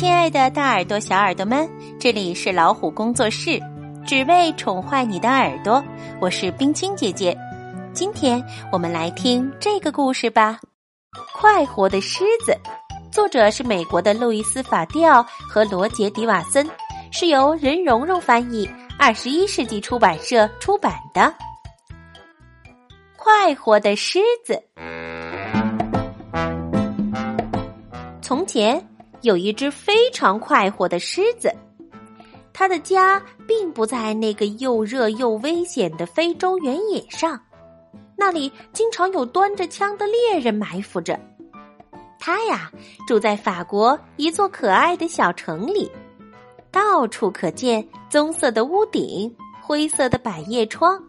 亲爱的，大耳朵、小耳朵们，这里是老虎工作室，只为宠坏你的耳朵。我是冰清姐姐，今天我们来听这个故事吧。快活的狮子，作者是美国的路易斯·法蒂奥和罗杰·迪瓦森，是由任蓉蓉翻译，二十一世纪出版社出版的。快活的狮子，从前。有一只非常快活的狮子，它的家并不在那个又热又危险的非洲原野上，那里经常有端着枪的猎人埋伏着。它呀，住在法国一座可爱的小城里，到处可见棕色的屋顶、灰色的百叶窗。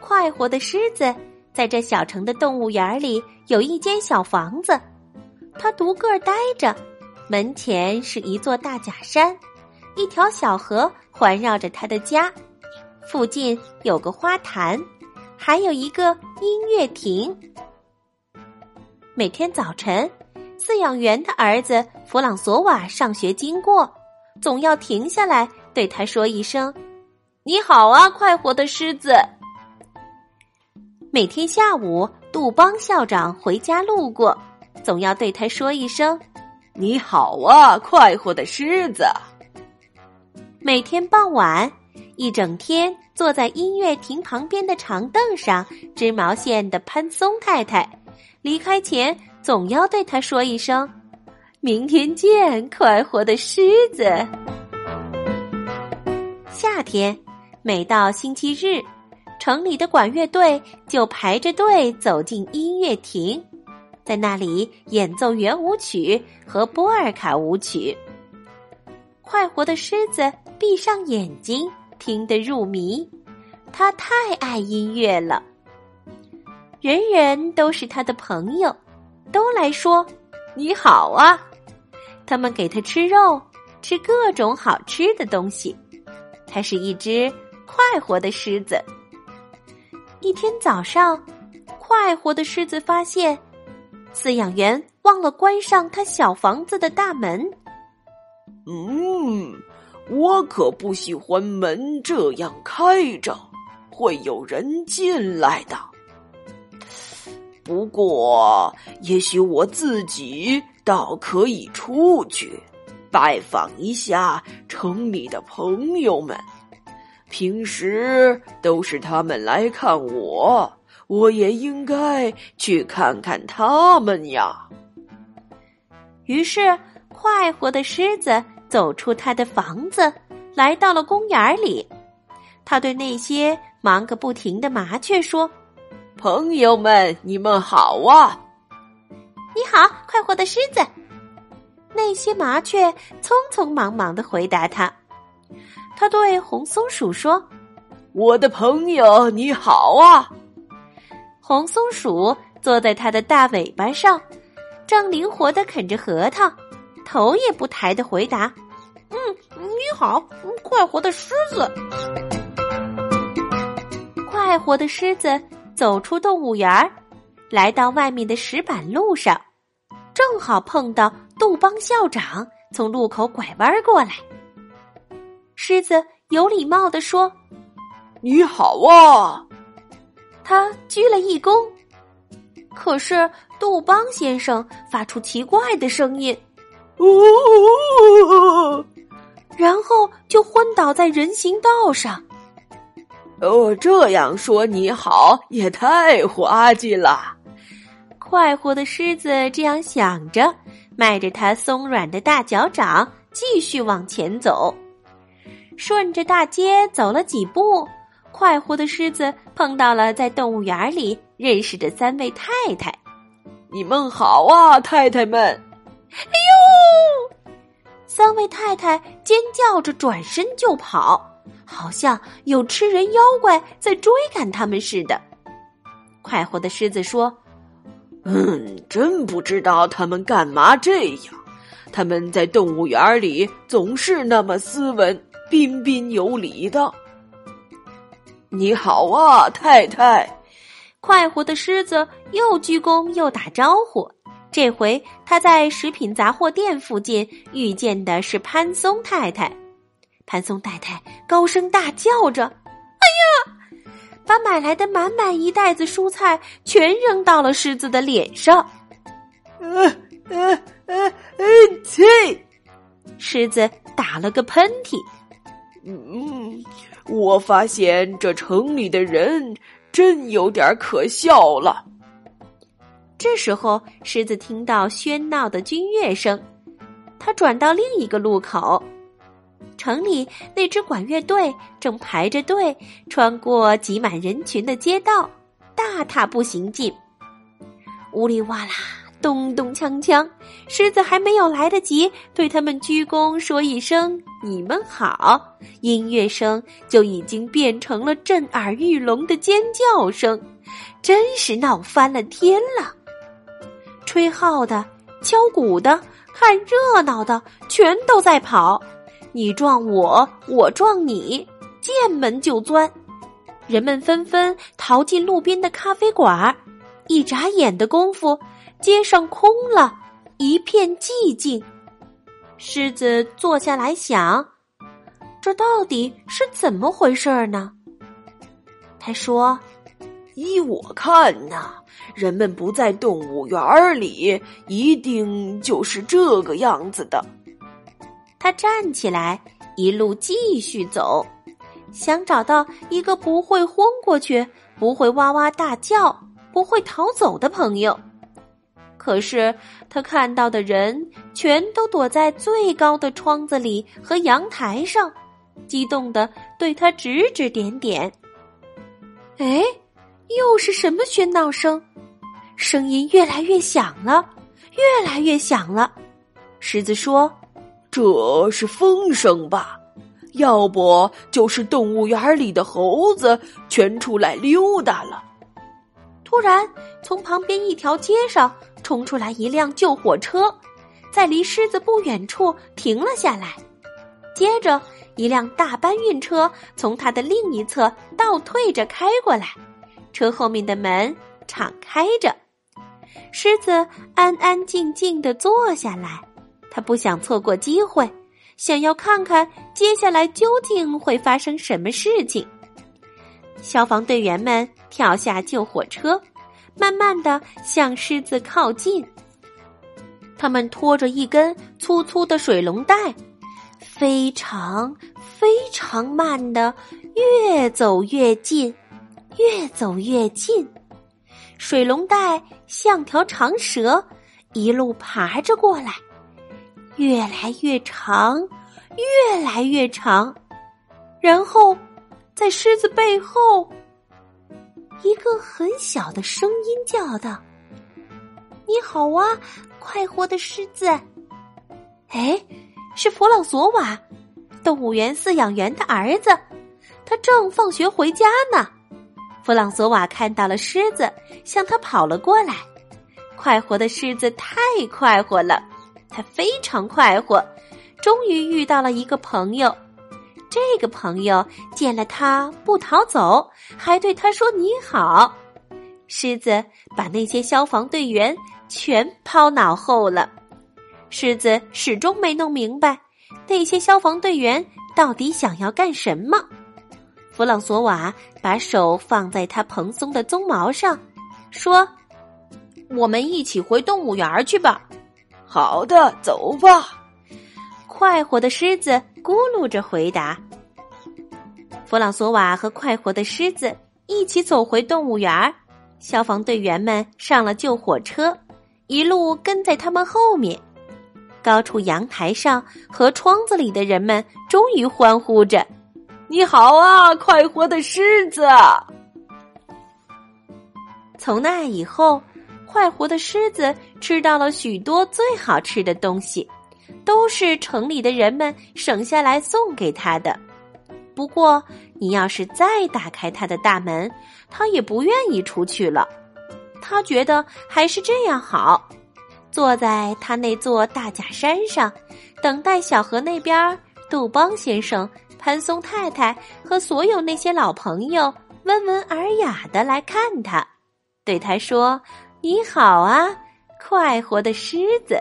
快活的狮子在这小城的动物园里有一间小房子，它独个儿待着。门前是一座大假山，一条小河环绕着他的家，附近有个花坛，还有一个音乐亭。每天早晨，饲养员的儿子弗朗索瓦上学经过，总要停下来对他说一声：“你好啊，快活的狮子。”每天下午，杜邦校长回家路过，总要对他说一声。你好啊，快活的狮子！每天傍晚，一整天坐在音乐亭旁边的长凳上织毛线的潘松太太，离开前总要对他说一声：“明天见，快活的狮子。”夏天，每到星期日，城里的管乐队就排着队走进音乐亭。在那里演奏圆舞曲和波尔卡舞曲。快活的狮子闭上眼睛，听得入迷。他太爱音乐了，人人都是他的朋友，都来说你好啊。他们给他吃肉，吃各种好吃的东西。他是一只快活的狮子。一天早上，快活的狮子发现。饲养员忘了关上他小房子的大门。嗯，我可不喜欢门这样开着，会有人进来的。不过，也许我自己倒可以出去拜访一下城里的朋友们。平时都是他们来看我。我也应该去看看他们呀。于是，快活的狮子走出他的房子，来到了公园里。他对那些忙个不停的麻雀说：“朋友们，你们好啊！”“你好，快活的狮子。”那些麻雀匆匆忙忙的回答他。他对红松鼠说：“我的朋友，你好啊！”红松鼠坐在它的大尾巴上，正灵活的啃着核桃，头也不抬的回答：“嗯，你好，快活的狮子。”快活的狮子走出动物园，来到外面的石板路上，正好碰到杜邦校长从路口拐弯过来。狮子有礼貌的说：“你好啊。”他鞠了一躬，可是杜邦先生发出奇怪的声音，呜，然后就昏倒在人行道上。哦，这样说你好也太滑稽了。快活的狮子这样想着，迈着它松软的大脚掌，继续往前走，顺着大街走了几步。快活的狮子碰到了在动物园里认识的三位太太，你们好啊，太太们！哎呦！三位太太尖叫着转身就跑，好像有吃人妖怪在追赶他们似的。快活的狮子说：“嗯，真不知道他们干嘛这样。他们在动物园里总是那么斯文、彬彬有礼的。”你好啊，太太！快活的狮子又鞠躬又打招呼。这回他在食品杂货店附近遇见的是潘松太太。潘松太太高声大叫着：“哎呀！”把买来的满满一袋子蔬菜全扔到了狮子的脸上。呃呃呃呃！切！狮子打了个喷嚏。嗯，我发现这城里的人真有点可笑了。这时候，狮子听到喧闹的军乐声，他转到另一个路口。城里那支管乐队正排着队穿过挤满人群的街道，大踏步行进。呜哩哇啦，咚咚锵锵，狮子还没有来得及对他们鞠躬说一声“你们好”，音乐声就已经变成了震耳欲聋的尖叫声，真是闹翻了天了！吹号的、敲鼓的、看热闹的，全都在跑。你撞我，我撞你，见门就钻。人们纷纷逃进路边的咖啡馆，一眨眼的功夫，街上空了，一片寂静。狮子坐下来想：这到底是怎么回事呢？他说：“依我看呐，人们不在动物园里，一定就是这个样子的。”他站起来，一路继续走，想找到一个不会昏过去、不会哇哇大叫、不会逃走的朋友。可是他看到的人全都躲在最高的窗子里和阳台上，激动的对他指指点点。哎，又是什么喧闹声？声音越来越响了，越来越响了。狮子说。这是风声吧？要不就是动物园里的猴子全出来溜达了。突然，从旁边一条街上冲出来一辆救火车，在离狮子不远处停了下来。接着，一辆大搬运车从它的另一侧倒退着开过来，车后面的门敞开着，狮子安安静静的坐下来。他不想错过机会，想要看看接下来究竟会发生什么事情。消防队员们跳下救火车，慢慢的向狮子靠近。他们拖着一根粗粗的水龙带，非常非常慢的越走越近，越走越近。水龙带像条长蛇，一路爬着过来。越来越长，越来越长，然后，在狮子背后，一个很小的声音叫道：“你好啊，快活的狮子！”哎，是弗朗索瓦，动物园饲养员的儿子，他正放学回家呢。弗朗索瓦看到了狮子，向他跑了过来。快活的狮子太快活了。他非常快活，终于遇到了一个朋友。这个朋友见了他不逃走，还对他说：“你好。”狮子把那些消防队员全抛脑后了。狮子始终没弄明白那些消防队员到底想要干什么。弗朗索瓦把手放在他蓬松的鬃毛上，说：“我们一起回动物园去吧。”好的，走吧。快活的狮子咕噜着回答。弗朗索瓦和快活的狮子一起走回动物园。消防队员们上了救火车，一路跟在他们后面。高处阳台上和窗子里的人们终于欢呼着：“你好啊，快活的狮子！”从那以后。快活的狮子吃到了许多最好吃的东西，都是城里的人们省下来送给他的。不过，你要是再打开他的大门，他也不愿意出去了。他觉得还是这样好，坐在他那座大假山上，等待小河那边杜邦先生、潘松太太和所有那些老朋友温文尔雅的来看他，对他说。你好啊，快活的狮子。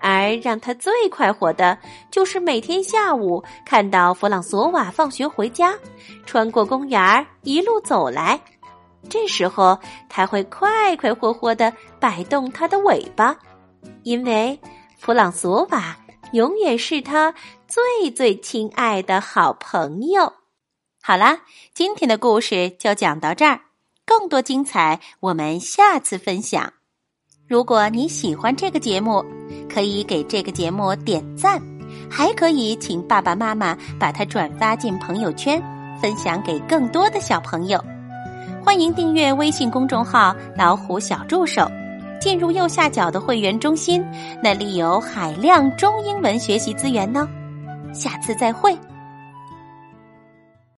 而让他最快活的，就是每天下午看到弗朗索瓦放学回家，穿过公园儿一路走来。这时候，他会快快活活的摆动他的尾巴，因为弗朗索瓦永远是他最最亲爱的好朋友。好啦，今天的故事就讲到这儿，更多精彩我们下次分享。如果你喜欢这个节目，可以给这个节目点赞，还可以请爸爸妈妈把它转发进朋友圈，分享给更多的小朋友。欢迎订阅微信公众号“老虎小助手”，进入右下角的会员中心，那里有海量中英文学习资源呢。下次再会。